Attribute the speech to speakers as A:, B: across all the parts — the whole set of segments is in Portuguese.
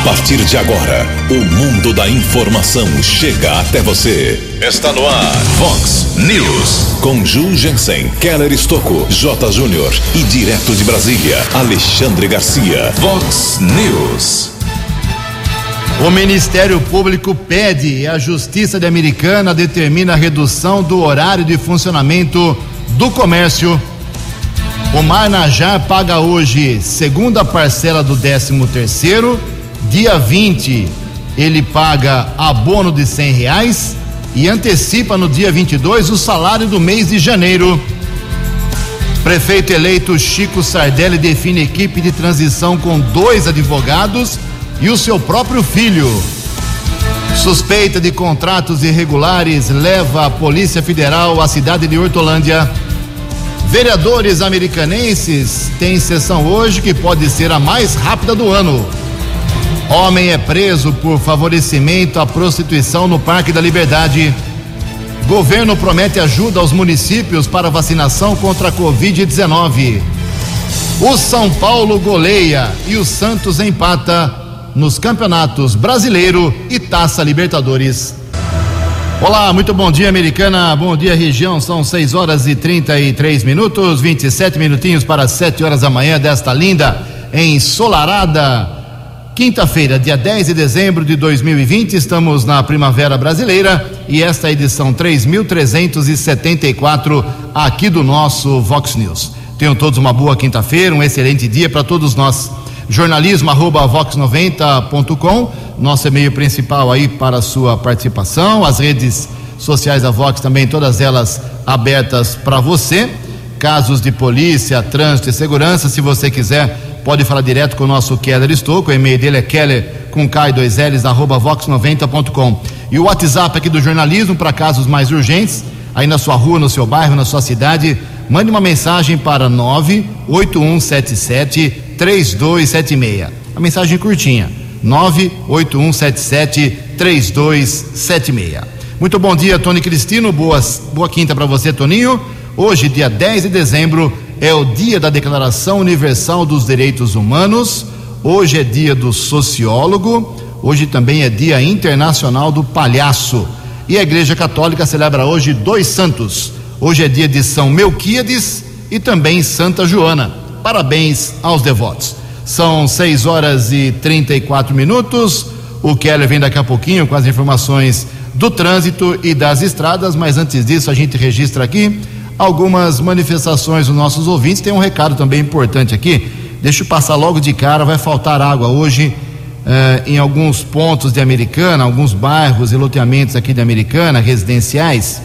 A: A partir de agora, o mundo da informação chega até você. Está no ar, Fox News. Com Ju Jensen, Keller Estocco, J. Júnior e direto de Brasília, Alexandre Garcia. Fox News.
B: O Ministério Público pede e a Justiça de Americana determina a redução do horário de funcionamento do comércio. O Marnajá paga hoje segunda parcela do 13 terceiro, dia 20 ele paga abono de cem reais e antecipa no dia 22 o salário do mês de janeiro. Prefeito eleito Chico Sardelli define equipe de transição com dois advogados e o seu próprio filho. Suspeita de contratos irregulares leva a Polícia Federal à cidade de Hortolândia. Vereadores americanenses têm sessão hoje que pode ser a mais rápida do ano. Homem é preso por favorecimento à prostituição no Parque da Liberdade. Governo promete ajuda aos municípios para vacinação contra a Covid-19. O São Paulo goleia e o Santos empata nos campeonatos brasileiro e Taça Libertadores. Olá, muito bom dia, Americana. Bom dia, região. São 6 horas e 33 minutos, 27 minutinhos para 7 horas da manhã desta linda, ensolarada. Quinta-feira, dia 10 de dezembro de 2020, estamos na Primavera Brasileira e esta é a edição 3374 aqui do nosso Vox News. Tenham todos uma boa quinta-feira, um excelente dia para todos nós jornalismo arroba vox90.com, nosso e-mail principal aí para sua participação, as redes sociais da Vox também, todas elas abertas para você. Casos de polícia, trânsito e segurança, se você quiser, pode falar direto com o nosso Keller Estouco, o e-mail dele é keller com K dois L's, arroba vox90.com. E o WhatsApp aqui do jornalismo para casos mais urgentes, aí na sua rua, no seu bairro, na sua cidade, mande uma mensagem para 98177 3276. A mensagem curtinha. 98177 3276. Muito bom dia, Tony Cristino. Boas, boa quinta para você, Toninho. Hoje, dia 10 de dezembro, é o dia da Declaração Universal dos Direitos Humanos. Hoje é dia do sociólogo. Hoje também é dia internacional do palhaço. E a Igreja Católica celebra hoje dois santos. Hoje é dia de São Melquíades e também Santa Joana. Parabéns aos devotos. São 6 horas e 34 minutos. O Keller vem daqui a pouquinho com as informações do trânsito e das estradas, mas antes disso a gente registra aqui algumas manifestações dos nossos ouvintes. Tem um recado também importante aqui. Deixa eu passar logo de cara, vai faltar água hoje eh, em alguns pontos de Americana, alguns bairros e loteamentos aqui de Americana, residenciais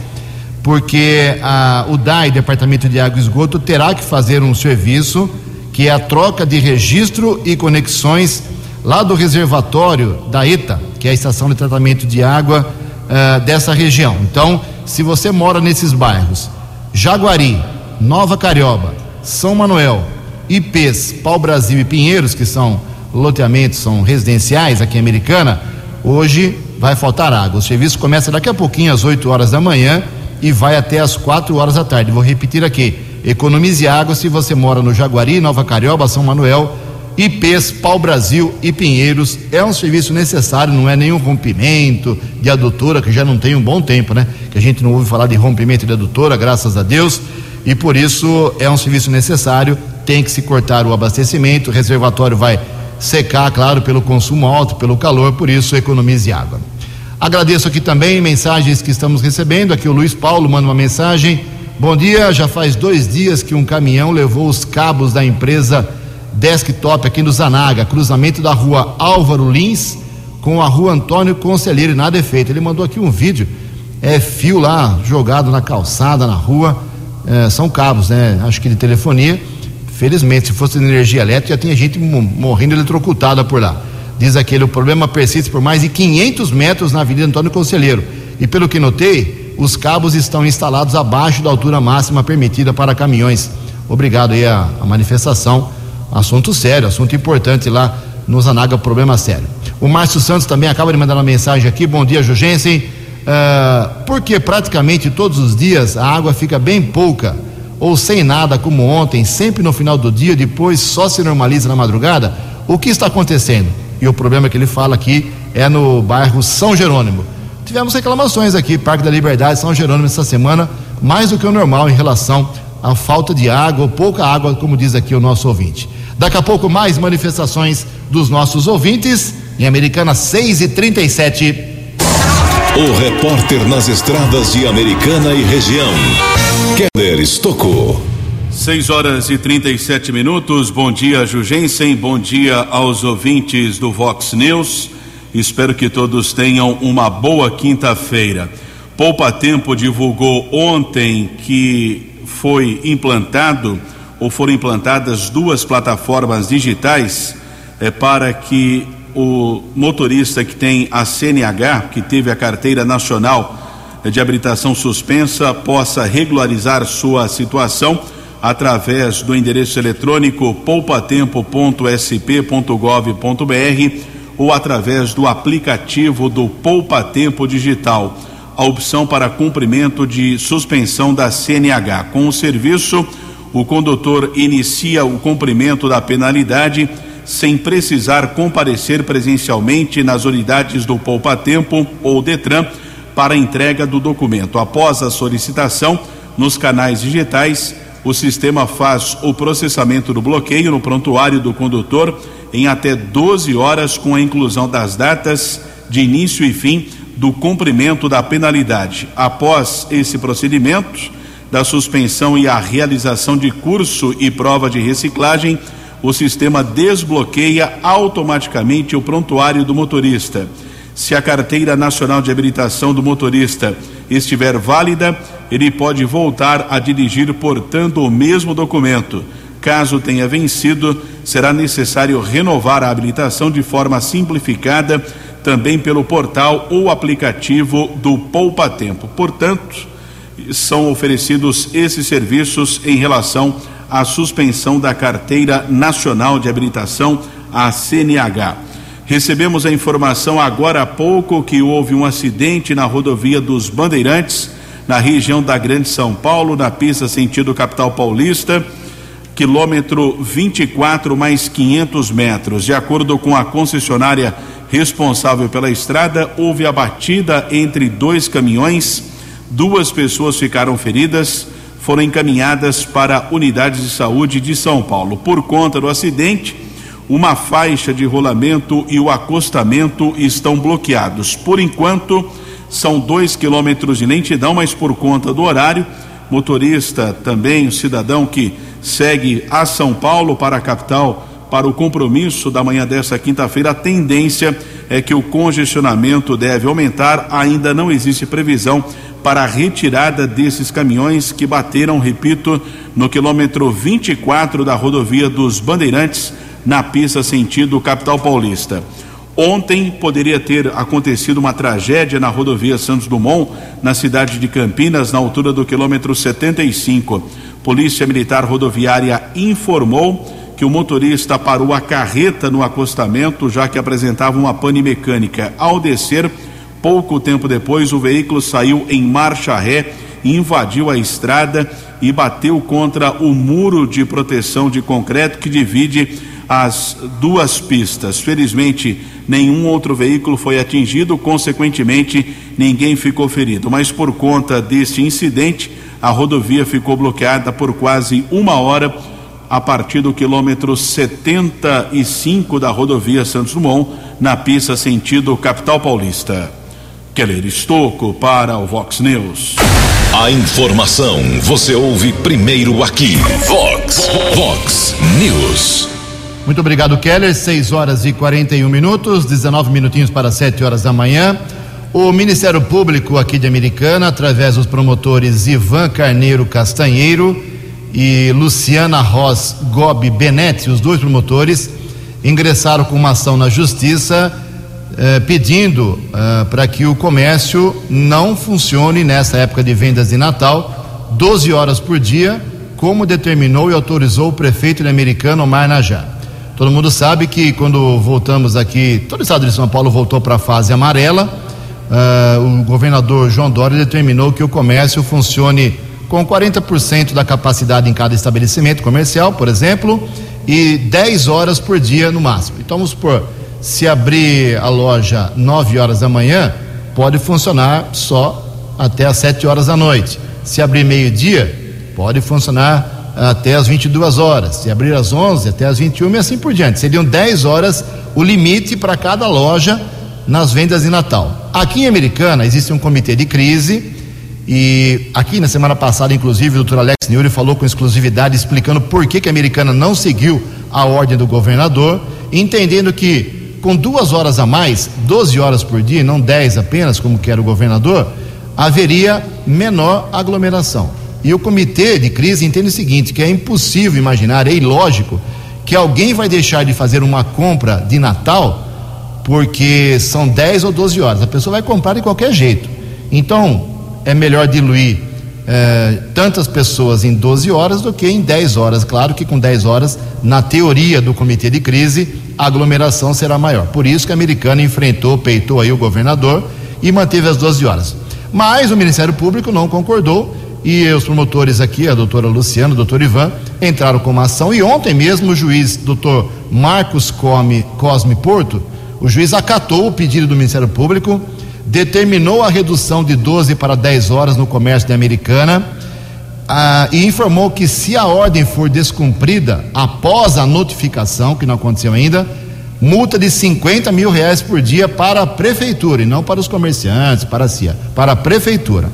B: porque a, o DAI, Departamento de Água e Esgoto, terá que fazer um serviço que é a troca de registro e conexões lá do reservatório da ETA, que é a estação de tratamento de água uh, dessa região. Então, se você mora nesses bairros, Jaguari, Nova Carioba, São Manuel, IPs, Pau Brasil e Pinheiros, que são loteamentos, são residenciais aqui em Americana, hoje vai faltar água. O serviço começa daqui a pouquinho, às 8 horas da manhã e vai até às 4 horas da tarde. Vou repetir aqui: economize água se você mora no Jaguari, Nova Carioba, São Manuel, IPs, Pau Brasil e Pinheiros. É um serviço necessário, não é nenhum rompimento de adutora, que já não tem um bom tempo, né? Que a gente não ouve falar de rompimento de adutora, graças a Deus. E por isso é um serviço necessário, tem que se cortar o abastecimento, o reservatório vai secar, claro, pelo consumo alto, pelo calor, por isso economize água. Agradeço aqui também mensagens que estamos recebendo. Aqui o Luiz Paulo manda uma mensagem. Bom dia, já faz dois dias que um caminhão levou os cabos da empresa Desktop aqui no Zanaga, cruzamento da rua Álvaro Lins com a rua Antônio Conselheiro, e nada é feito. Ele mandou aqui um vídeo, é fio lá jogado na calçada, na rua, é, são cabos, né? Acho que de telefonia. Felizmente, se fosse energia elétrica, já tinha gente morrendo eletrocutada por lá. Diz aquele, o problema persiste por mais de 500 metros na Avenida Antônio Conselheiro. E pelo que notei, os cabos estão instalados abaixo da altura máxima permitida para caminhões. Obrigado aí a, a manifestação. Assunto sério, assunto importante lá no Zanaga, problema sério. O Márcio Santos também acaba de mandar uma mensagem aqui. Bom dia, Jugensen. Uh, porque praticamente todos os dias a água fica bem pouca ou sem nada, como ontem, sempre no final do dia, depois só se normaliza na madrugada. O que está acontecendo? E o problema que ele fala aqui é no bairro São Jerônimo. Tivemos reclamações aqui, Parque da Liberdade, São Jerônimo, essa semana, mais do que o normal em relação à falta de água, ou pouca água, como diz aqui o nosso ouvinte. Daqui a pouco, mais manifestações dos nossos ouvintes. Em Americana 6 e 37
A: O repórter nas estradas de Americana e região, Keller Estocou.
C: 6 horas e 37 minutos. Bom dia, Jugensen. Bom dia aos ouvintes do Vox News. Espero que todos tenham uma boa quinta-feira. Poupa Tempo divulgou ontem que foi implantado ou foram implantadas duas plataformas digitais é, para que o motorista que tem a CNH, que teve a carteira nacional de habilitação suspensa, possa regularizar sua situação através do endereço eletrônico poupatempo.sp.gov.br ou através do aplicativo do Poupa Tempo Digital, a opção para cumprimento de suspensão da CNH. Com o serviço, o condutor inicia o cumprimento da penalidade sem precisar comparecer presencialmente nas unidades do Poupa Tempo ou Detran para entrega do documento. Após a solicitação nos canais digitais, o sistema faz o processamento do bloqueio no prontuário do condutor em até 12 horas, com a inclusão das datas de início e fim do cumprimento da penalidade. Após esse procedimento da suspensão e a realização de curso e prova de reciclagem, o sistema desbloqueia automaticamente o prontuário do motorista. Se a carteira nacional de habilitação do motorista estiver válida, ele pode voltar a dirigir portando o mesmo documento. Caso tenha vencido, será necessário renovar a habilitação de forma simplificada, também pelo portal ou aplicativo do Poupa Tempo. Portanto, são oferecidos esses serviços em relação à suspensão da carteira nacional de habilitação, a CNH. Recebemos a informação agora há pouco que houve um acidente na rodovia dos Bandeirantes na região da Grande São Paulo, na pista sentido capital paulista, quilômetro 24 mais 500 metros. De acordo com a concessionária responsável pela estrada, houve a batida entre dois caminhões, duas pessoas ficaram feridas, foram encaminhadas para unidades de saúde de São Paulo. Por conta do acidente, uma faixa de rolamento e o acostamento estão bloqueados. Por enquanto, são dois quilômetros de lentidão, mas por conta do horário, motorista também, o cidadão que segue a São Paulo para a capital para o compromisso da manhã desta quinta-feira, a tendência é que o congestionamento deve aumentar. Ainda não existe previsão para a retirada desses caminhões que bateram, repito, no quilômetro 24 da rodovia dos Bandeirantes, na pista sentido capital paulista. Ontem poderia ter acontecido uma tragédia na rodovia Santos Dumont, na cidade de Campinas, na altura do quilômetro 75. Polícia Militar Rodoviária informou que o motorista parou a carreta no acostamento, já que apresentava uma pane mecânica. Ao descer, pouco tempo depois, o veículo saiu em marcha ré, invadiu a estrada e bateu contra o muro de proteção de concreto que divide as duas pistas. Felizmente, nenhum outro veículo foi atingido, consequentemente, ninguém ficou ferido. Mas por conta deste incidente, a rodovia ficou bloqueada por quase uma hora a partir do quilômetro 75 da rodovia Santos Dumont, na pista sentido capital paulista. Keller Estocco para o Vox News.
A: A informação você ouve primeiro aqui. Vox, Vox News.
B: Muito obrigado, Keller. 6 horas e 41 minutos, 19 minutinhos para 7 horas da manhã. O Ministério Público aqui de Americana, através dos promotores Ivan Carneiro Castanheiro e Luciana Ross Gobi Benetti, os dois promotores, ingressaram com uma ação na Justiça eh, pedindo eh, para que o comércio não funcione nessa época de vendas de Natal, 12 horas por dia, como determinou e autorizou o prefeito de Americana, Omar Najá. Todo mundo sabe que quando voltamos aqui, todo o estado de São Paulo voltou para a fase amarela. Uh, o governador João Dória determinou que o comércio funcione com 40% da capacidade em cada estabelecimento comercial, por exemplo, e 10 horas por dia no máximo. Então vamos supor, se abrir a loja 9 horas da manhã, pode funcionar só até as 7 horas da noite. Se abrir meio-dia, pode funcionar até as 22 horas. Se abrir às 11, até as 21 e assim por diante. Seriam 10 horas o limite para cada loja nas vendas de Natal. Aqui em Americana existe um comitê de crise e aqui na semana passada, inclusive, o doutor Alex Nuri falou com exclusividade explicando por que, que a Americana não seguiu a ordem do governador, entendendo que com duas horas a mais, 12 horas por dia, não 10 apenas, como quer o governador, haveria menor aglomeração. E o comitê de crise entende o seguinte: que é impossível imaginar, é ilógico, que alguém vai deixar de fazer uma compra de Natal porque são 10 ou 12 horas. A pessoa vai comprar de qualquer jeito. Então, é melhor diluir é, tantas pessoas em 12 horas do que em 10 horas. Claro que com 10 horas, na teoria do comitê de crise, a aglomeração será maior. Por isso que a americana enfrentou, peitou aí o governador e manteve as 12 horas. Mas o Ministério Público não concordou e os promotores aqui, a doutora Luciana, o doutor Ivan, entraram com uma ação e ontem mesmo o juiz, doutor Marcos Come, Cosme Porto, o juiz acatou o pedido do Ministério Público determinou a redução de 12 para 10 horas no comércio de Americana ah, e informou que se a ordem for descumprida após a notificação, que não aconteceu ainda, multa de 50 mil reais por dia para a prefeitura e não para os comerciantes, para a CIA, para a prefeitura.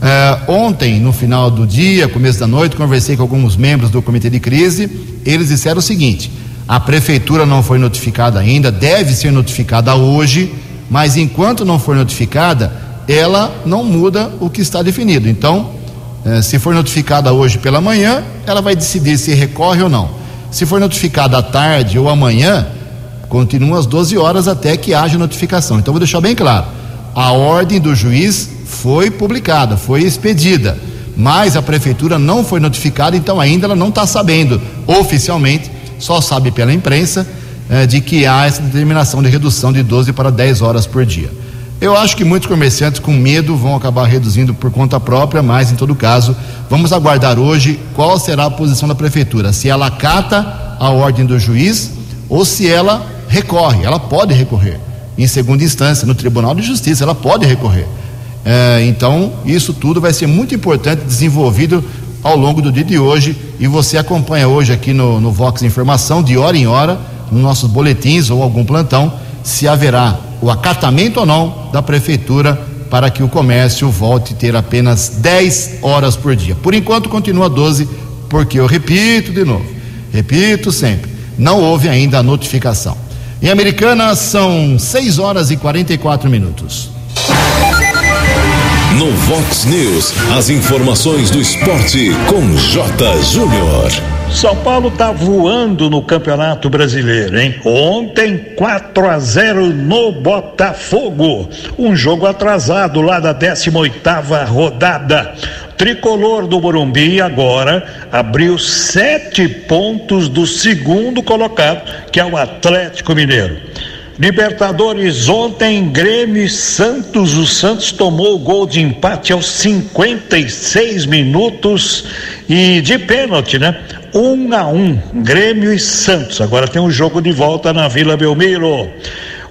B: Ah, ontem, no final do dia, começo da noite, conversei com alguns membros do comitê de crise. Eles disseram o seguinte: a prefeitura não foi notificada ainda, deve ser notificada hoje mas enquanto não for notificada, ela não muda o que está definido. Então, eh, se for notificada hoje pela manhã, ela vai decidir se recorre ou não. Se for notificada à tarde ou amanhã, continua às 12 horas até que haja notificação. Então, vou deixar bem claro: a ordem do juiz foi publicada, foi expedida, mas a prefeitura não foi notificada, então ainda ela não está sabendo oficialmente, só sabe pela imprensa é, de que há essa determinação de redução de 12 para 10 horas por dia. Eu acho que muitos comerciantes com medo vão acabar reduzindo por conta própria, mas em todo caso, vamos aguardar hoje qual será a posição da prefeitura, se ela acata a ordem do juiz ou se ela recorre. Ela pode recorrer em segunda instância no Tribunal de Justiça, ela pode recorrer. É, então, isso tudo vai ser muito importante desenvolvido ao longo do dia de hoje e você acompanha hoje aqui no, no Vox Informação, de hora em hora nos nossos boletins ou algum plantão se haverá o acatamento ou não da prefeitura para que o comércio volte a ter apenas 10 horas por dia. Por enquanto continua 12, porque eu repito de novo, repito sempre, não houve ainda a notificação. Em Americana são 6 horas e 44 minutos.
A: No Vox News, as informações do esporte com J. Júnior.
D: São Paulo tá voando no Campeonato Brasileiro, hein? Ontem 4 a 0 no Botafogo. Um jogo atrasado lá da 18ª rodada. Tricolor do Morumbi agora abriu sete pontos do segundo colocado, que é o Atlético Mineiro. Libertadores ontem, Grêmio e Santos. O Santos tomou o gol de empate aos 56 minutos e de pênalti, né? Um a um, Grêmio e Santos. Agora tem um jogo de volta na Vila Belmiro.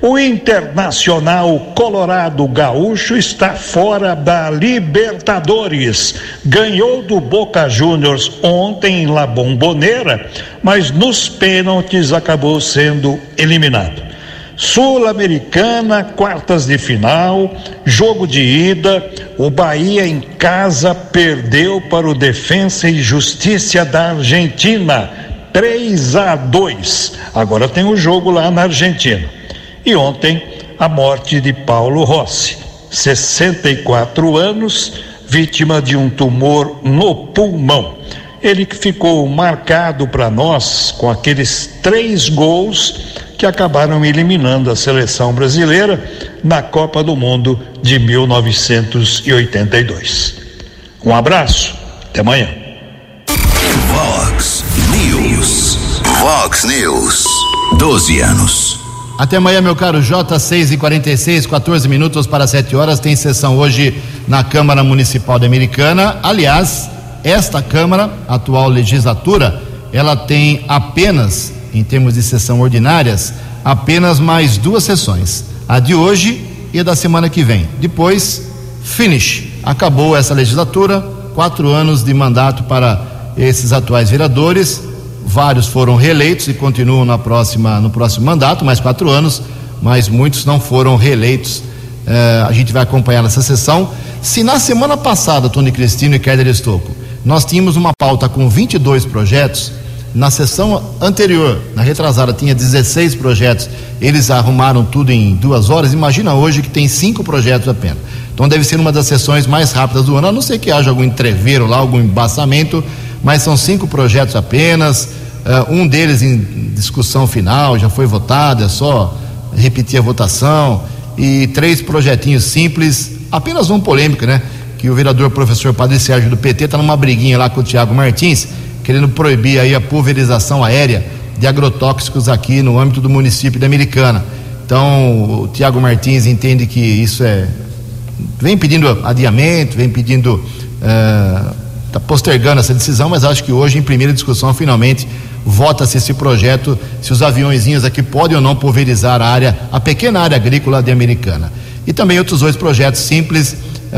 D: O Internacional Colorado Gaúcho está fora da Libertadores. Ganhou do Boca Juniors ontem em La Bombonera, mas nos pênaltis acabou sendo eliminado. Sul-Americana, quartas de final, jogo de ida. O Bahia em casa perdeu para o Defensa e Justiça da Argentina, 3 a 2. Agora tem o jogo lá na Argentina. E ontem, a morte de Paulo Rossi, 64 anos, vítima de um tumor no pulmão. Ele que ficou marcado para nós com aqueles três gols que acabaram eliminando a seleção brasileira na Copa do Mundo de 1982. Um abraço, até amanhã.
A: Vox News. Vox News. 12 anos.
B: Até amanhã, meu caro J, 6 e 46 14 minutos para 7 horas. Tem sessão hoje na Câmara Municipal de Americana. Aliás, esta Câmara, atual legislatura, ela tem apenas em termos de sessão ordinárias, apenas mais duas sessões, a de hoje e a da semana que vem. Depois, finish. Acabou essa legislatura, quatro anos de mandato para esses atuais vereadores. Vários foram reeleitos e continuam na próxima, no próximo mandato, mais quatro anos, mas muitos não foram reeleitos. Eh, a gente vai acompanhar nessa sessão. Se na semana passada, Tony Cristino e Kéder Estocco, nós tínhamos uma pauta com 22 projetos, na sessão anterior, na retrasada, tinha 16 projetos, eles arrumaram tudo em duas horas. Imagina hoje que tem cinco projetos apenas. Então deve ser uma das sessões mais rápidas do ano, a não ser que haja algum entreveiro lá, algum embaçamento, mas são cinco projetos apenas. Uh, um deles em discussão final, já foi votado, é só repetir a votação. E três projetinhos simples, apenas um polêmico, né? Que o vereador professor Padre Sérgio do PT está numa briguinha lá com o Tiago Martins querendo proibir aí a pulverização aérea de agrotóxicos aqui no âmbito do município de Americana. Então, o Tiago Martins entende que isso é. vem pedindo adiamento, vem pedindo. está uh, postergando essa decisão, mas acho que hoje, em primeira discussão, finalmente vota-se esse projeto, se os aviãozinhos aqui podem ou não pulverizar a área, a pequena área agrícola de Americana. E também outros dois projetos simples,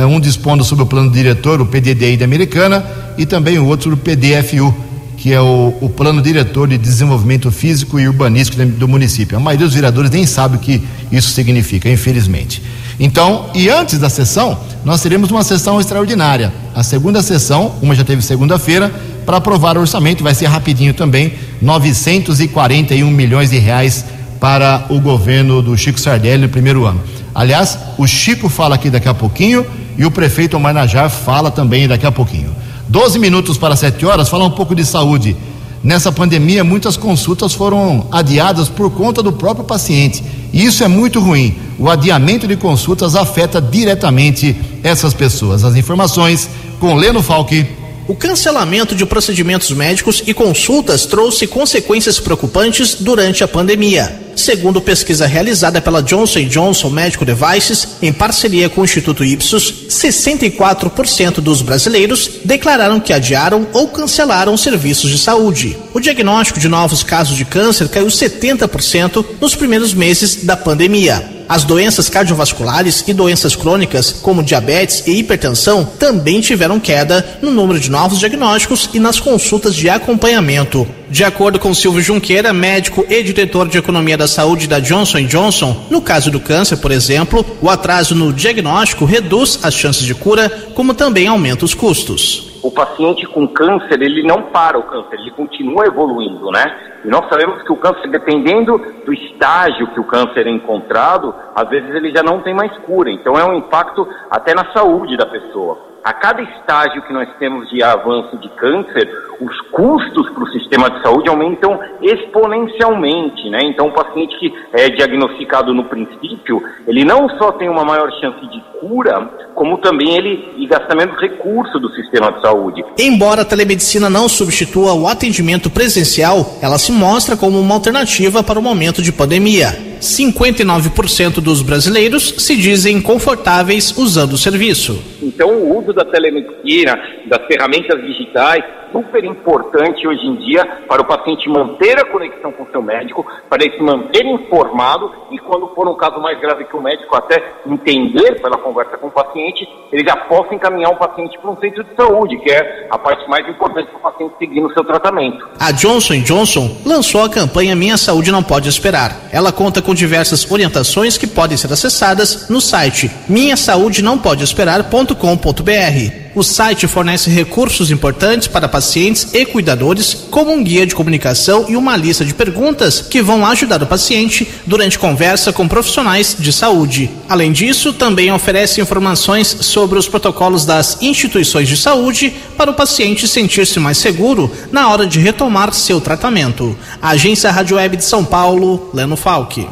B: um dispondo sobre o plano diretor, o PDDI de Americana, e também o outro do PDFU, que é o, o Plano Diretor de Desenvolvimento Físico e Urbanístico do município. A maioria dos vereadores nem sabe o que isso significa, infelizmente. Então, e antes da sessão, nós teremos uma sessão extraordinária. A segunda sessão, uma já teve segunda-feira, para aprovar o orçamento, vai ser rapidinho também, 941 milhões de reais para o governo do Chico Sardelli no primeiro ano. Aliás, o Chico fala aqui daqui a pouquinho e o prefeito Omar fala também daqui a pouquinho. 12 minutos para 7 horas, falar um pouco de saúde. Nessa pandemia, muitas consultas foram adiadas por conta do próprio paciente. E isso é muito ruim. O adiamento de consultas afeta diretamente essas pessoas. As informações com Leno Falque.
E: O cancelamento de procedimentos médicos e consultas trouxe consequências preocupantes durante a pandemia. Segundo pesquisa realizada pela Johnson Johnson Medical Devices, em parceria com o Instituto Ipsos, 64% dos brasileiros declararam que adiaram ou cancelaram serviços de saúde. O diagnóstico de novos casos de câncer caiu 70% nos primeiros meses da pandemia. As doenças cardiovasculares e doenças crônicas, como diabetes e hipertensão, também tiveram queda no número de novos diagnósticos e nas consultas de acompanhamento. De acordo com Silvio Junqueira, médico e diretor de economia da saúde da Johnson Johnson, no caso do câncer, por exemplo, o atraso no diagnóstico reduz as chances de cura, como também aumenta os custos
F: o paciente com câncer, ele não para o câncer, ele continua evoluindo, né? E nós sabemos que o câncer, dependendo do estágio que o câncer é encontrado, às vezes ele já não tem mais cura. Então é um impacto até na saúde da pessoa a cada estágio que nós temos de avanço de câncer, os custos para o sistema de saúde aumentam exponencialmente, né? Então, o paciente que é diagnosticado no princípio, ele não só tem uma maior chance de cura, como também ele gasta menos recurso do sistema de saúde.
E: Embora a telemedicina não substitua o atendimento presencial, ela se mostra como uma alternativa para o momento de pandemia. 59% dos brasileiros se dizem confortáveis usando o serviço.
F: Então, o uso da telemedicina, das ferramentas digitais, super importante hoje em dia para o paciente manter a conexão com o seu médico, para ele se manter informado e quando for um caso mais grave que o médico até entender pela conversa com o paciente, ele já possa encaminhar o paciente para um centro de saúde, que é a parte mais importante para o paciente seguir no seu tratamento.
E: A Johnson Johnson lançou a campanha Minha Saúde Não Pode Esperar. Ela conta com diversas orientações que podem ser acessadas no site minhasaudenãopodeesperar.com.br. O site fornece recursos importantes para pacientes e cuidadores, como um guia de comunicação e uma lista de perguntas que vão ajudar o paciente durante conversa com profissionais de saúde. Além disso, também oferece informações sobre os protocolos das instituições de saúde para o paciente sentir-se mais seguro na hora de retomar seu tratamento. Agência Rádio Web de São Paulo, Leno Falque.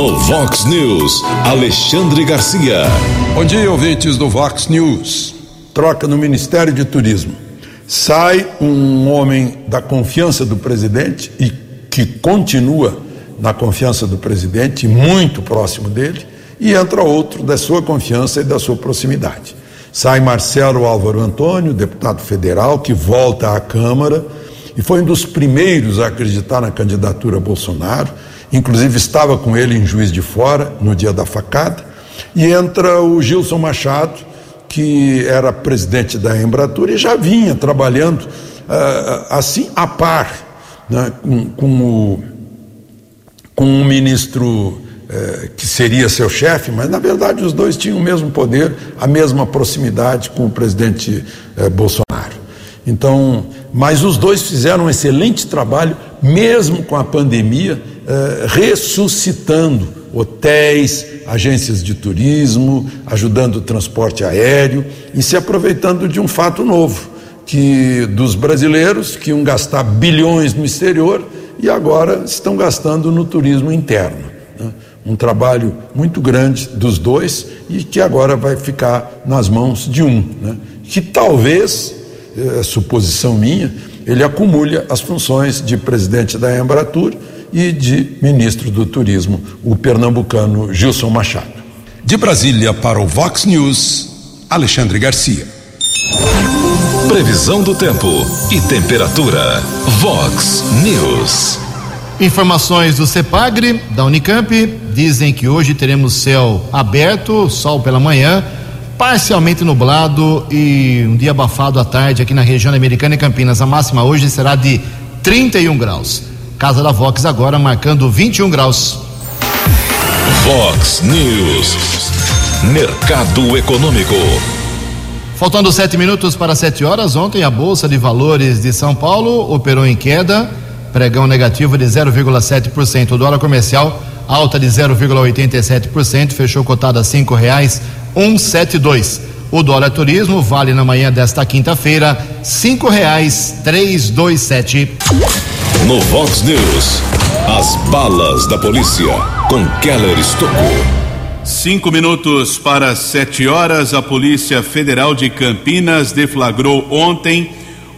A: No Vox News, Alexandre Garcia.
G: Bom dia, ouvintes do Vox News. Troca no Ministério de Turismo. Sai um homem da confiança do presidente e que continua na confiança do presidente, muito próximo dele, e entra outro da sua confiança e da sua proximidade. Sai Marcelo Álvaro Antônio, deputado federal, que volta à Câmara e foi um dos primeiros a acreditar na candidatura Bolsonaro, inclusive estava com ele em Juiz de Fora no dia da facada, e entra o Gilson Machado, que era presidente da Embratur e já vinha trabalhando uh, assim a par né, com, com, o, com o ministro eh, que seria seu chefe, mas na verdade os dois tinham o mesmo poder, a mesma proximidade com o presidente eh, Bolsonaro. Então, mas os dois fizeram um excelente trabalho, mesmo com a pandemia, eh, ressuscitando hotéis, agências de turismo, ajudando o transporte aéreo e se aproveitando de um fato novo, que dos brasileiros que iam gastar bilhões no exterior e agora estão gastando no turismo interno. Né? Um trabalho muito grande dos dois e que agora vai ficar nas mãos de um, né? que talvez, é suposição minha, ele acumule as funções de presidente da Embratur e de ministro do Turismo, o pernambucano Gilson Machado.
A: De Brasília para o Vox News, Alexandre Garcia. Previsão do tempo e temperatura. Vox News.
B: Informações do CEPAGRE, da Unicamp, dizem que hoje teremos céu aberto, sol pela manhã, parcialmente nublado e um dia abafado à tarde aqui na região americana e Campinas. A máxima hoje será de 31 graus. Casa da Vox agora marcando 21 graus.
A: Vox News. Mercado Econômico.
B: Faltando sete minutos para sete horas, ontem a Bolsa de Valores de São Paulo operou em queda, pregão negativo de 0,7%. O dólar comercial alta de 0,87%, fechou cotada a cinco reais 172. O dólar turismo vale na manhã desta quinta-feira cinco reais 327.
A: No Vox News, as balas da polícia com Keller Estocou.
C: Cinco minutos para sete horas, a Polícia Federal de Campinas deflagrou ontem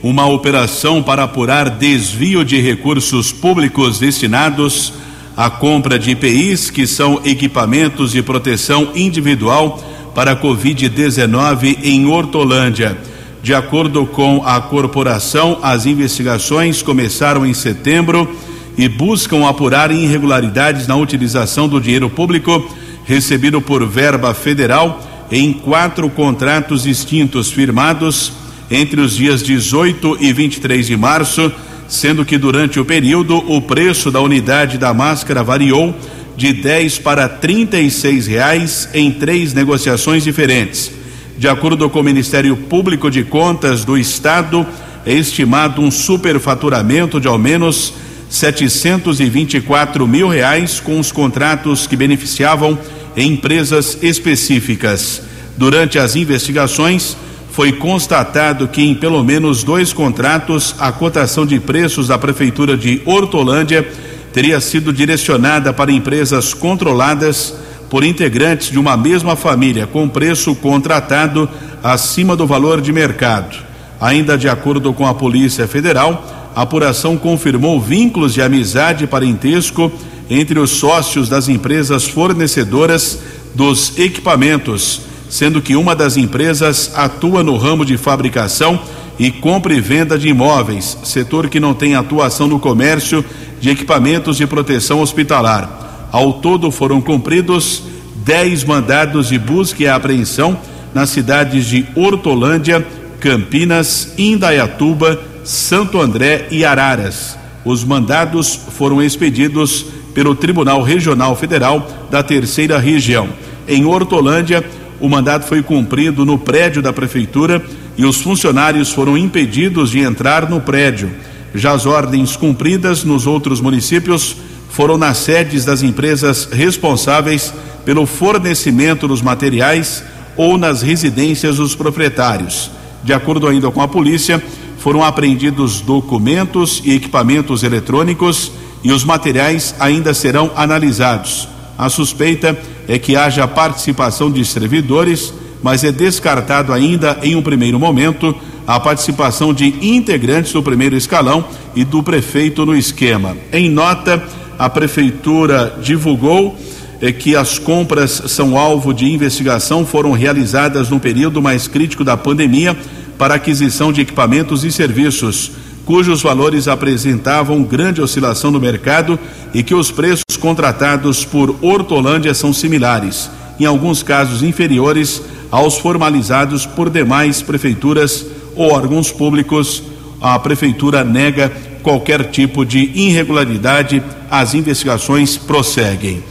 C: uma operação para apurar desvio de recursos públicos destinados à compra de IPIs, que são equipamentos de proteção individual para a Covid-19 em Hortolândia. De acordo com a corporação, as investigações começaram em setembro e buscam apurar irregularidades na utilização do dinheiro público recebido por verba federal em quatro contratos distintos firmados entre os dias 18 e 23 de março, sendo que durante o período o preço da unidade da máscara variou de 10 para 36 reais em três negociações diferentes. De acordo com o Ministério Público de Contas do Estado, é estimado um superfaturamento de ao menos 724 mil reais com os contratos que beneficiavam empresas específicas. Durante as investigações, foi constatado que em pelo menos dois contratos a cotação de preços da Prefeitura de Hortolândia teria sido direcionada para empresas controladas por integrantes de uma mesma família com preço contratado acima do valor de mercado. Ainda de acordo com a Polícia Federal, a apuração confirmou vínculos de amizade e parentesco entre os sócios das empresas fornecedoras dos equipamentos, sendo que uma das empresas atua no ramo de fabricação e compra e venda de imóveis, setor que não tem atuação no comércio de equipamentos de proteção hospitalar. Ao todo foram cumpridos 10 mandados de busca e apreensão nas cidades de Hortolândia, Campinas, Indaiatuba, Santo André e Araras. Os mandados foram expedidos pelo Tribunal Regional Federal da Terceira Região. Em Hortolândia, o mandato foi cumprido no prédio da prefeitura e os funcionários foram impedidos de entrar no prédio. Já as ordens cumpridas nos outros municípios foram nas sedes das empresas responsáveis pelo fornecimento dos materiais ou nas residências dos proprietários. De acordo ainda com a polícia, foram apreendidos documentos e equipamentos eletrônicos e os materiais ainda serão analisados. A suspeita é que haja participação de servidores, mas é descartado ainda em um primeiro momento a participação de integrantes do primeiro escalão e do prefeito no esquema. Em nota, a prefeitura divulgou é que as compras são alvo de investigação foram realizadas no período mais crítico da pandemia para aquisição de equipamentos e serviços, cujos valores apresentavam grande oscilação no mercado e que os preços contratados por Hortolândia são similares, em alguns casos inferiores aos formalizados por demais prefeituras ou órgãos públicos. A prefeitura nega qualquer tipo de irregularidade, as investigações prosseguem.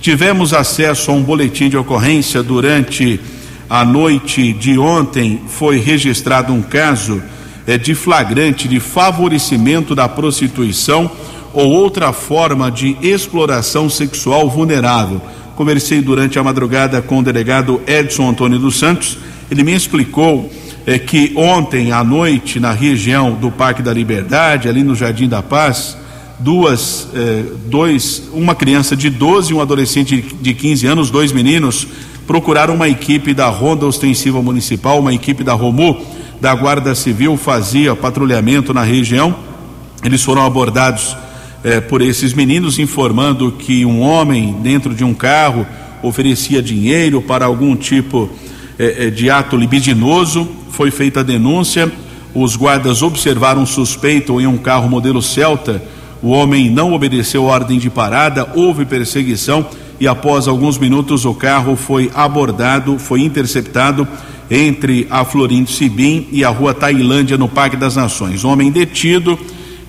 C: Tivemos acesso a um boletim de ocorrência durante a noite de ontem, foi registrado um caso é, de flagrante de favorecimento da prostituição ou outra forma de exploração sexual vulnerável. Conversei durante a madrugada com o delegado Edson Antônio dos Santos. Ele me explicou é, que ontem à noite, na região do Parque da Liberdade, ali no Jardim da Paz, duas, é, dois, uma criança de 12 e um adolescente de 15 anos, dois meninos, procuraram uma equipe da Ronda Ostensiva Municipal, uma equipe da Romu, da Guarda Civil, fazia patrulhamento na região. Eles foram abordados eh, por esses meninos, informando que um homem dentro de um carro oferecia dinheiro para algum tipo eh, de ato libidinoso. Foi feita a denúncia. Os guardas observaram um suspeito em um carro modelo Celta. O homem não obedeceu ordem de parada, houve perseguição e após alguns minutos o carro foi abordado, foi interceptado entre a Florindo Sibim e a rua Tailândia no Parque das Nações. O homem detido,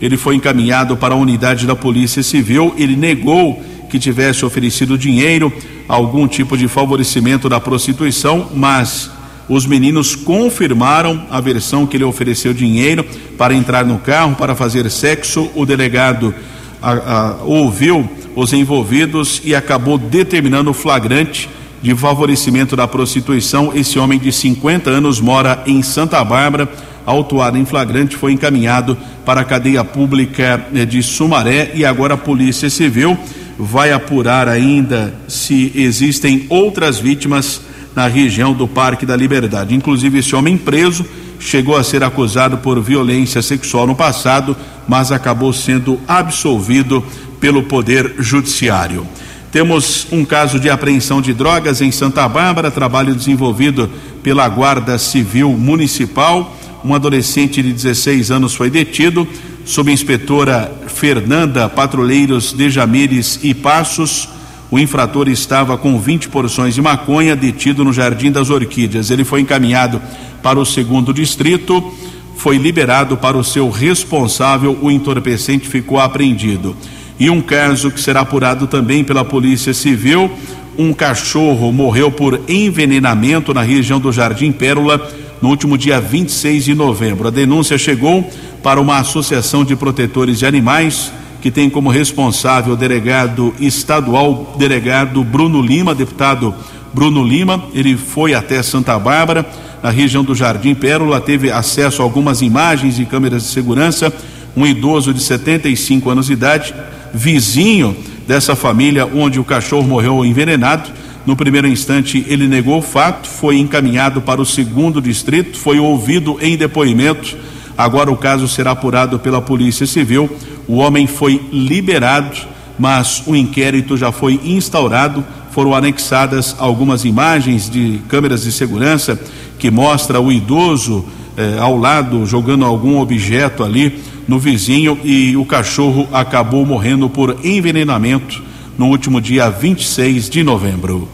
C: ele foi encaminhado para a unidade da Polícia Civil, ele negou que tivesse oferecido dinheiro, algum tipo de favorecimento da prostituição, mas os meninos confirmaram a versão que ele ofereceu dinheiro para entrar no carro para fazer sexo. O delegado a, a, ouviu os envolvidos e acabou determinando o flagrante de favorecimento da prostituição. Esse homem de 50 anos mora em Santa Bárbara, autuado em flagrante, foi encaminhado para a cadeia pública eh, de Sumaré e agora a Polícia Civil vai apurar ainda se existem outras vítimas na região do Parque da Liberdade. Inclusive, esse homem preso chegou a ser acusado por violência sexual no passado, mas acabou sendo absolvido pelo Poder Judiciário. Temos um caso de apreensão de drogas em Santa Bárbara, trabalho desenvolvido pela Guarda Civil Municipal. Um adolescente de 16 anos foi detido. Subinspetora Fernanda Patrulheiros de Jamires e Passos. O infrator estava com 20 porções de maconha detido no Jardim das Orquídeas. Ele foi encaminhado para o segundo distrito, foi liberado para o seu responsável. O entorpecente ficou apreendido e um caso que será apurado também pela Polícia Civil. Um cachorro morreu por envenenamento na região do Jardim Pérola no último dia 26 de novembro. A denúncia chegou para uma associação de protetores de animais que tem como responsável o delegado estadual, delegado Bruno Lima, deputado Bruno Lima. Ele foi até Santa Bárbara, na região do Jardim Pérola, teve acesso a algumas imagens e câmeras de segurança. Um idoso de 75 anos de idade vizinho dessa família onde o cachorro morreu envenenado. No primeiro instante, ele negou o fato, foi encaminhado para o segundo distrito, foi ouvido em depoimento. Agora o caso será apurado pela Polícia Civil. O homem foi liberado, mas o inquérito já foi instaurado. Foram anexadas algumas imagens de câmeras de segurança que mostra o idoso eh, ao lado jogando algum objeto ali no vizinho e o cachorro acabou morrendo por envenenamento no último dia 26 de novembro.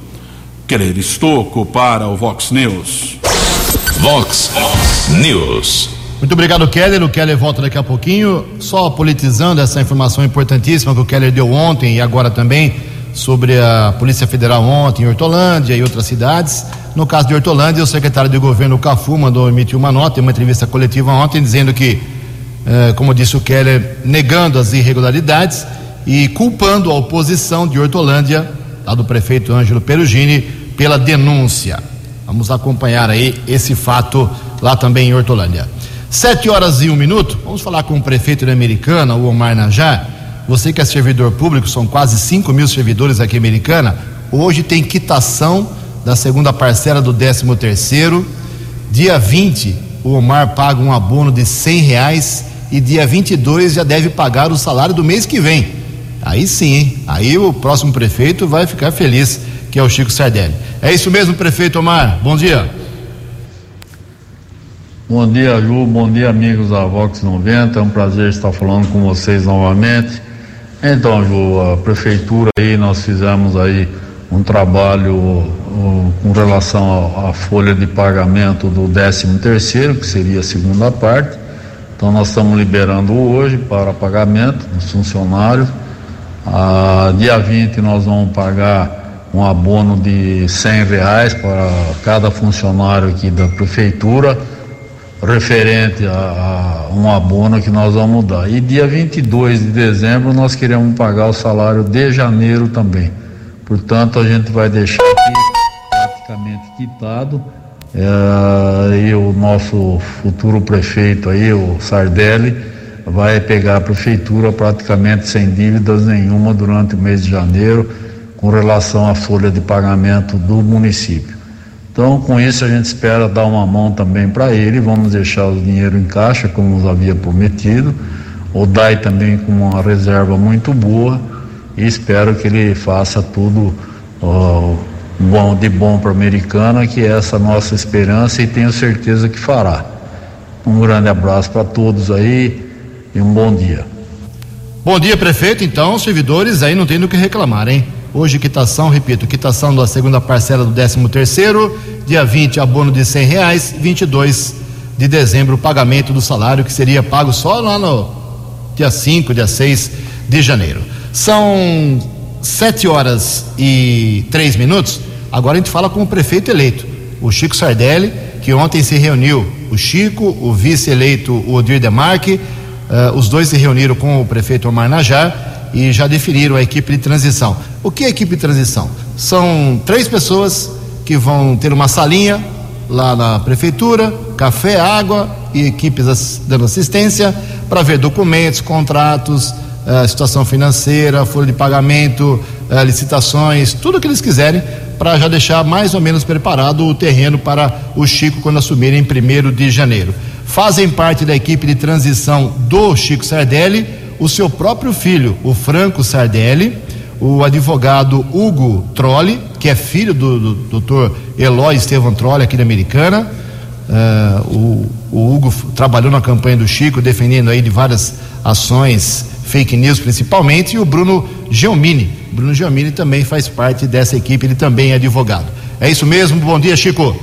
C: Querer Estocco para o Vox News.
A: Vox News.
B: Muito obrigado, Keller. O Keller volta daqui a pouquinho. Só politizando essa informação importantíssima que o Keller deu ontem e agora também sobre a Polícia Federal ontem em Hortolândia e outras cidades. No caso de Hortolândia, o secretário de governo Cafu mandou emitir uma nota, uma entrevista coletiva ontem, dizendo que eh, como disse o Keller, negando as irregularidades e culpando a oposição de Hortolândia, lá do prefeito Ângelo Perugini, pela denúncia. Vamos acompanhar aí esse fato lá também em Hortolândia. Sete horas e um minuto, vamos falar com o prefeito de Americana, o Omar Najá. Você que é servidor público, são quase 5 mil servidores aqui em Americana. Hoje tem quitação da segunda parcela do 13 terceiro. Dia 20, o Omar paga um abono de cem reais e dia 22 já deve pagar o salário do mês que vem. Aí sim, hein? aí o próximo prefeito vai ficar feliz, que é o Chico Sardelli. É isso mesmo, prefeito Omar. Bom dia.
H: Bom dia, Ju. Bom dia, amigos da Vox 90. É um prazer estar falando com vocês novamente. Então, Ju, a prefeitura aí, nós fizemos aí um trabalho com relação à folha de pagamento do 13 terceiro, que seria a segunda parte. Então nós estamos liberando hoje para pagamento dos funcionários. Ah, dia 20 nós vamos pagar um abono de 100 reais para cada funcionário aqui da prefeitura, referente a, a um abono que nós vamos dar. E dia 22 de dezembro nós queremos pagar o salário de janeiro também. Portanto, a gente vai deixar aqui praticamente quitado. É, e o nosso futuro prefeito aí, o Sardelli, vai pegar a prefeitura praticamente sem dívidas nenhuma durante o mês de janeiro, com relação à folha de pagamento do município. Então, com isso, a gente espera dar uma mão também para ele. Vamos deixar o dinheiro em caixa, como nos havia prometido. O DAI também com uma reserva muito boa e espero que ele faça tudo bom, de bom para a Americana, que é essa nossa esperança e tenho certeza que fará. Um grande abraço para todos aí e um bom dia.
B: Bom dia, prefeito. Então, servidores aí não tem do que reclamar, hein? Hoje, quitação, repito, quitação da segunda parcela do 13 terceiro, dia 20, abono de cem reais, 22 de dezembro, pagamento do salário que seria pago só lá no dia 5, dia 6 de janeiro. São sete horas e três minutos. Agora a gente fala com o prefeito eleito, o Chico Sardelli, que ontem se reuniu. O Chico, o vice-eleito, Odir Demarque, uh, os dois se reuniram com o prefeito Omar Najar e já definiram a equipe de transição. O que é equipe de transição? São três pessoas que vão ter uma salinha lá na prefeitura, café, água e equipes dando assistência para ver documentos, contratos, a situação financeira, folha de pagamento, licitações, tudo o que eles quiserem, para já deixar mais ou menos preparado o terreno para o Chico quando assumirem em primeiro de janeiro. Fazem parte da equipe de transição do Chico Sardelli, o seu próprio filho, o Franco Sardelli, o advogado Hugo Trolli, que é filho do, do doutor Eloy Estevam Trolli, aqui da Americana. Uh, o, o Hugo trabalhou na campanha do Chico, defendendo aí de várias ações fake news principalmente, e o Bruno Geomini. Bruno Geomini também faz parte dessa equipe, ele também é advogado. É isso mesmo, bom dia, Chico.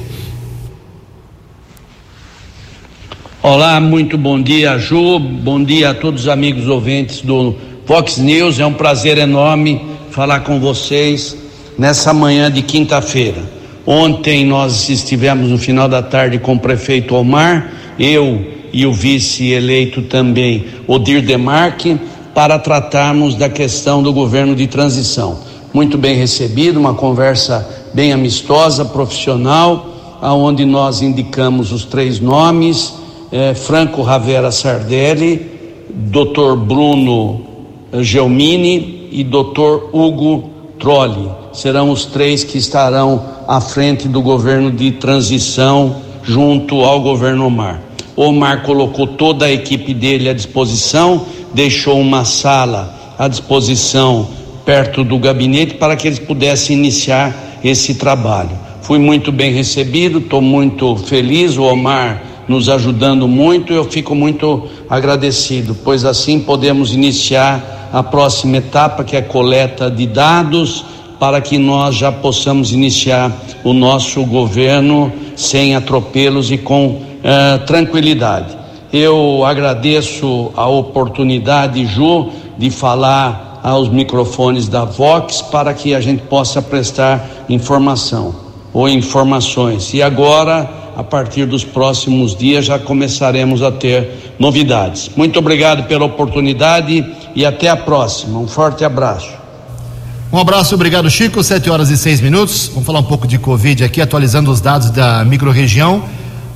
I: Olá, muito bom dia, Ju. Bom dia a todos os amigos ouvintes do Fox News. É um prazer enorme falar com vocês nessa manhã de quinta-feira. Ontem nós estivemos no final da tarde com o prefeito Omar, eu e o vice eleito também, Odir Demarque, para tratarmos da questão do governo de transição. Muito bem recebido, uma conversa bem amistosa, profissional, aonde nós indicamos os três nomes: eh, Franco Ravera Sardelli, Dr. Bruno Gelmini e Dr. Hugo Trolli. Serão os três que estarão à frente do governo de transição junto ao governo Omar. Omar colocou toda a equipe dele à disposição deixou uma sala à disposição perto do gabinete para que eles pudessem iniciar esse trabalho. Fui muito bem recebido, estou muito feliz, o Omar nos ajudando muito, eu fico muito agradecido, pois assim podemos iniciar a próxima etapa, que é a coleta de dados, para que nós já possamos iniciar o nosso governo sem atropelos e com uh, tranquilidade. Eu agradeço a oportunidade, Ju, de falar aos microfones da Vox para que a gente possa prestar informação ou informações. E agora, a partir dos próximos dias, já começaremos a ter novidades. Muito obrigado pela oportunidade e até a próxima. Um forte abraço.
B: Um abraço, obrigado, Chico. Sete horas e seis minutos. Vamos falar um pouco de Covid aqui, atualizando os dados da microrregião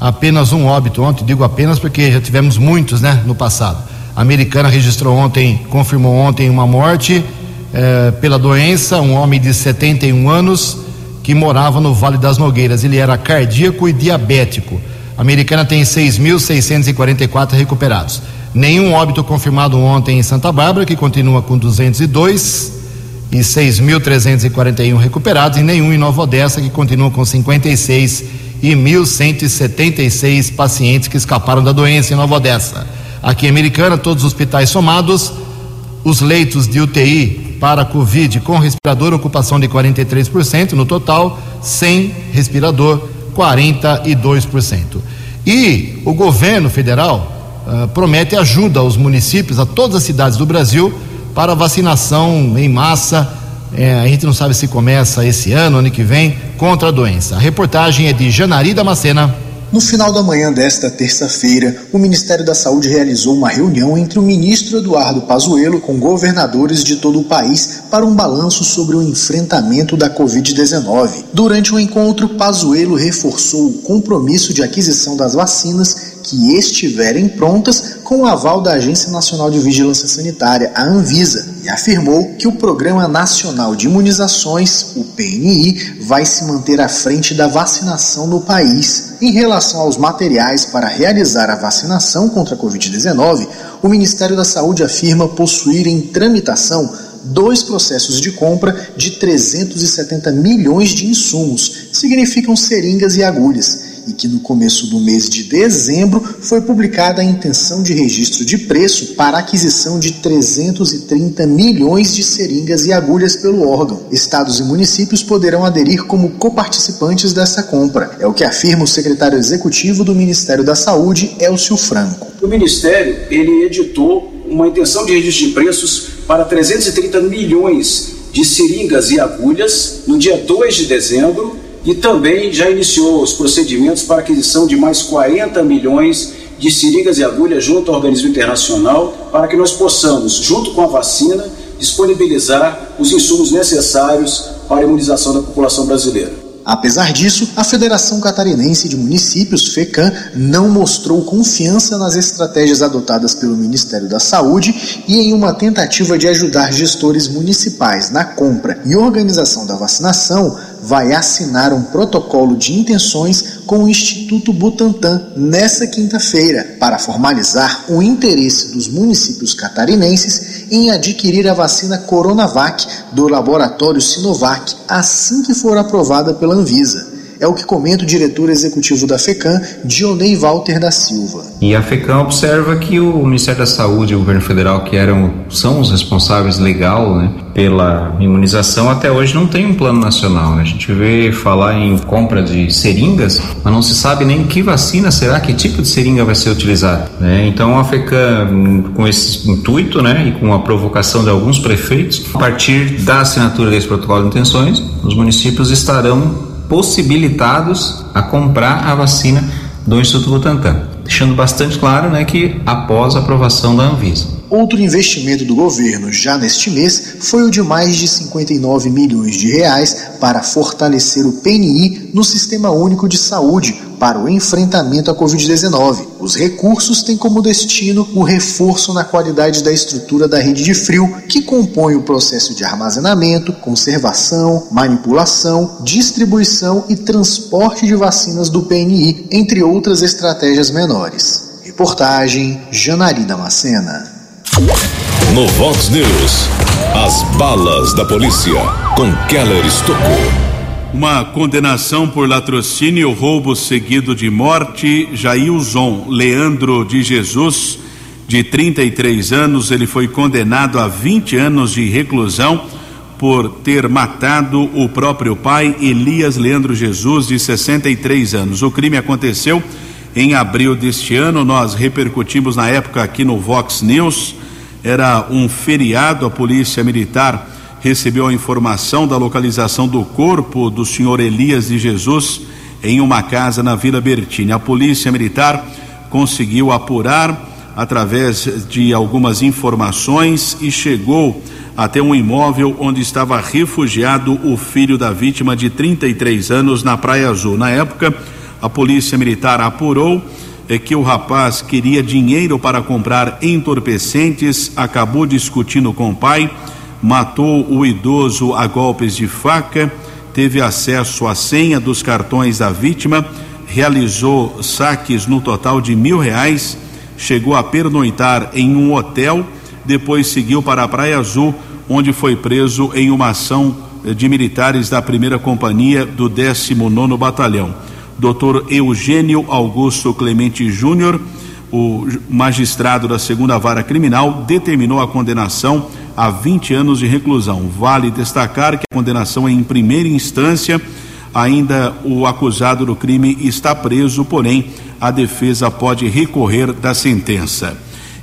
B: apenas um óbito ontem, digo apenas porque já tivemos muitos, né, no passado. A americana registrou ontem, confirmou ontem uma morte eh, pela doença, um homem de 71 anos que morava no Vale das Nogueiras. Ele era cardíaco e diabético. A americana tem 6.644 recuperados. Nenhum óbito confirmado ontem em Santa Bárbara, que continua com 202 e 6.341 recuperados, e nenhum em Nova Odessa, que continua com 56 e 1.176 pacientes que escaparam da doença em Nova Odessa. Aqui em Americana, todos os hospitais somados, os leitos de UTI para Covid com respirador, ocupação de 43%, no total, sem respirador, 42%. E o governo federal uh, promete ajuda aos municípios, a todas as cidades do Brasil, para vacinação em massa. É, a gente não sabe se começa esse ano, ano que vem, contra a doença. A reportagem é de Janari Damascena.
J: No final da manhã desta terça-feira, o Ministério da Saúde realizou uma reunião entre o ministro Eduardo Pazuello com governadores de todo o país para um balanço sobre o enfrentamento da Covid-19. Durante o encontro, Pazuello reforçou o compromisso de aquisição das vacinas que estiverem prontas com o aval da Agência Nacional de Vigilância Sanitária, a Anvisa, e afirmou que o Programa Nacional de Imunizações, o PNI, vai se manter à frente da vacinação no país. Em relação aos materiais para realizar a vacinação contra a Covid-19, o Ministério da Saúde afirma possuir em tramitação dois processos de compra de 370 milhões de insumos, significam seringas e agulhas e que no começo do mês de dezembro foi publicada a intenção de registro de preço para aquisição de 330 milhões de seringas e agulhas pelo órgão. Estados e municípios poderão aderir como coparticipantes dessa compra. É o que afirma o secretário executivo do Ministério da Saúde, Elcio Franco.
K: O Ministério ele editou uma intenção de registro de preços para 330 milhões de seringas e agulhas no dia 2 de dezembro e também já iniciou os procedimentos para aquisição de mais 40 milhões de seringas e agulhas junto ao organismo internacional para que nós possamos, junto com a vacina, disponibilizar os insumos necessários para a imunização da população brasileira.
J: Apesar disso, a Federação Catarinense de Municípios, FECAM, não mostrou confiança nas estratégias adotadas pelo Ministério da Saúde e em uma tentativa de ajudar gestores municipais na compra e organização da vacinação, vai assinar um protocolo de intenções com o Instituto Butantan nesta quinta-feira para formalizar o interesse dos municípios catarinenses em adquirir a vacina Coronavac do laboratório Sinovac assim que for aprovada pela Anvisa. É o que comenta o diretor executivo da FECAM, Dionei Walter da Silva.
L: E a FECAM observa que o Ministério da Saúde e o governo federal, que eram, são os responsáveis legal né, pela imunização, até hoje não tem um plano nacional. Né? A gente vê falar em compra de seringas, mas não se sabe nem que vacina será, que tipo de seringa vai ser utilizada. Né? Então a FECAM, com esse intuito né, e com a provocação de alguns prefeitos, a partir da assinatura desse protocolo de intenções, os municípios estarão possibilitados a comprar a vacina do Instituto Butantan, deixando bastante claro né, que após a aprovação da Anvisa.
J: Outro investimento do governo já neste mês foi o de mais de 59 milhões de reais para fortalecer o PNI no Sistema Único de Saúde para o enfrentamento à Covid-19. Os recursos têm como destino o reforço na qualidade da estrutura da rede de frio, que compõe o processo de armazenamento, conservação, manipulação, distribuição e transporte de vacinas do PNI, entre outras estratégias menores. Reportagem Janari Damascena.
A: No Vox News, as balas da polícia com Keller Estocou.
C: Uma condenação por latrocínio, roubo seguido de morte. Jailson Leandro de Jesus, de 33 anos, ele foi condenado a 20 anos de reclusão por ter matado o próprio pai, Elias Leandro Jesus, de 63 anos. O crime aconteceu em abril deste ano. Nós repercutimos na época aqui no Vox News. Era um feriado, a Polícia Militar recebeu a informação da localização do corpo do senhor Elias de Jesus em uma casa na Vila Bertini. A Polícia Militar conseguiu apurar através de algumas informações e chegou até um imóvel onde estava refugiado o filho da vítima de 33 anos na Praia Azul. Na época, a Polícia Militar apurou é que o rapaz queria dinheiro para comprar entorpecentes, acabou discutindo com o pai, matou o idoso a golpes de faca, teve acesso à senha dos cartões da vítima, realizou saques no total de mil reais, chegou a pernoitar em um hotel, depois seguiu para a Praia Azul, onde foi preso em uma ação de militares da primeira companhia do 19 Batalhão. Dr. Eugênio Augusto Clemente Júnior, o magistrado da segunda vara criminal, determinou a condenação a 20 anos de reclusão. Vale destacar que a condenação é em primeira instância. Ainda o acusado do crime está preso, porém a defesa pode recorrer da sentença.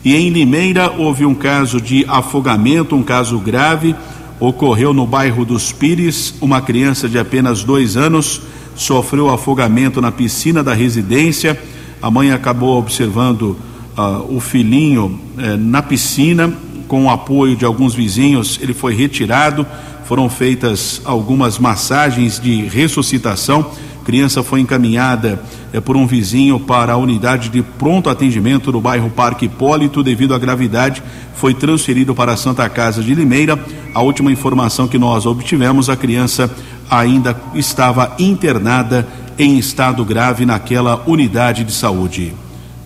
C: E em Limeira houve um caso de afogamento, um caso grave, ocorreu no bairro dos Pires. Uma criança de apenas dois anos sofreu afogamento na piscina da residência. A mãe acabou observando uh, o filhinho uh, na piscina, com o apoio de alguns vizinhos, ele foi retirado. Foram feitas algumas massagens de ressuscitação. A criança foi encaminhada eh, por um vizinho para a unidade de pronto atendimento no bairro Parque Hipólito. Devido à gravidade, foi transferido para a Santa Casa de Limeira. A última informação que nós obtivemos, a criança ainda estava internada em estado grave naquela unidade de saúde.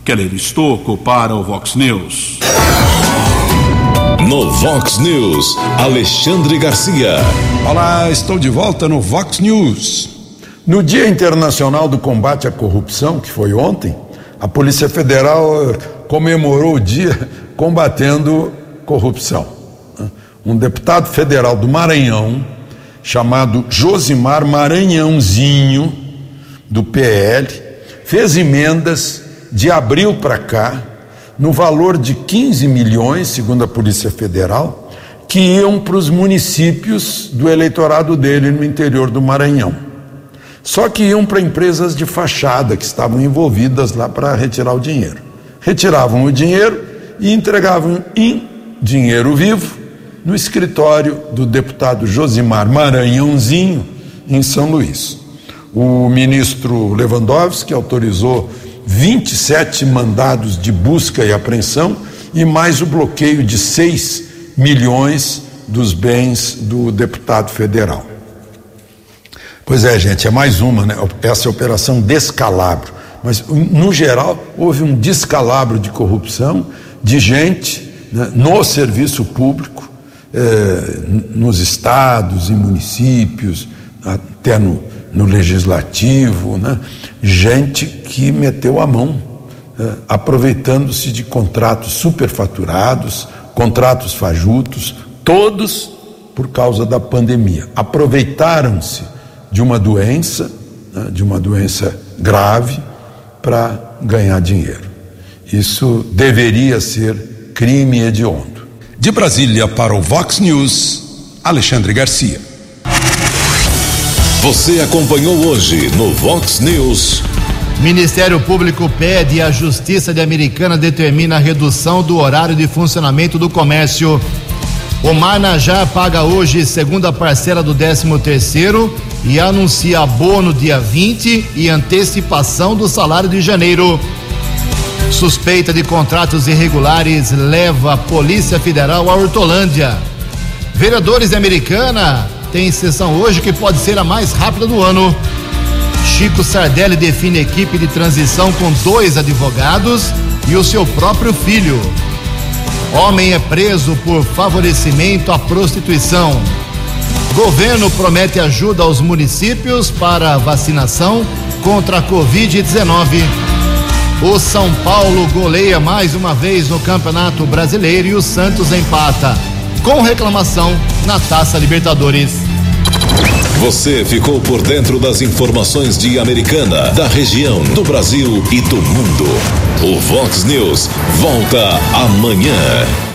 C: Keller Estocco para o Vox News.
A: No Vox News, Alexandre Garcia.
G: Olá, estou de volta no Vox News. No Dia Internacional do Combate à Corrupção, que foi ontem, a Polícia Federal eh, comemorou o dia combatendo corrupção. Um deputado federal do Maranhão, chamado Josimar Maranhãozinho, do PL, fez emendas de abril para cá no valor de 15 milhões, segundo a Polícia Federal, que iam para os municípios do eleitorado dele no interior do Maranhão. Só que iam para empresas de fachada que estavam envolvidas lá para retirar o dinheiro. Retiravam o dinheiro e entregavam em dinheiro vivo no escritório do deputado Josimar Maranhãozinho, em São Luís. O ministro Lewandowski autorizou 27 mandados de busca e apreensão e mais o bloqueio de 6 milhões dos bens do deputado federal. Pois é, gente, é mais uma, né? Essa operação descalabro. Mas, no geral, houve um descalabro de corrupção de gente né, no serviço público, eh, nos estados e municípios, até no, no legislativo, né? gente que meteu a mão, né? aproveitando-se de contratos superfaturados, contratos fajutos, todos por causa da pandemia. Aproveitaram-se de uma doença, né? de uma doença grave, para ganhar dinheiro. Isso deveria ser crime hediondo.
A: De Brasília para o Vox News, Alexandre Garcia. Você acompanhou hoje no Vox News.
B: Ministério Público pede e a Justiça de Americana determina a redução do horário de funcionamento do comércio. O Marnajá paga hoje segunda parcela do 13 terceiro e anuncia abono dia 20 e antecipação do salário de janeiro. Suspeita de contratos irregulares leva a Polícia Federal a Hortolândia. Vereadores de Americana tem sessão hoje que pode ser a mais rápida do ano. Chico Sardelli define equipe de transição com dois advogados e o seu próprio filho. Homem é preso por favorecimento à prostituição. Governo promete ajuda aos municípios para vacinação contra a Covid-19. O São Paulo goleia mais uma vez no Campeonato Brasileiro e o Santos empata com reclamação na Taça Libertadores.
A: Você ficou por dentro das informações de Americana, da região, do Brasil e do mundo. O Vox News volta amanhã.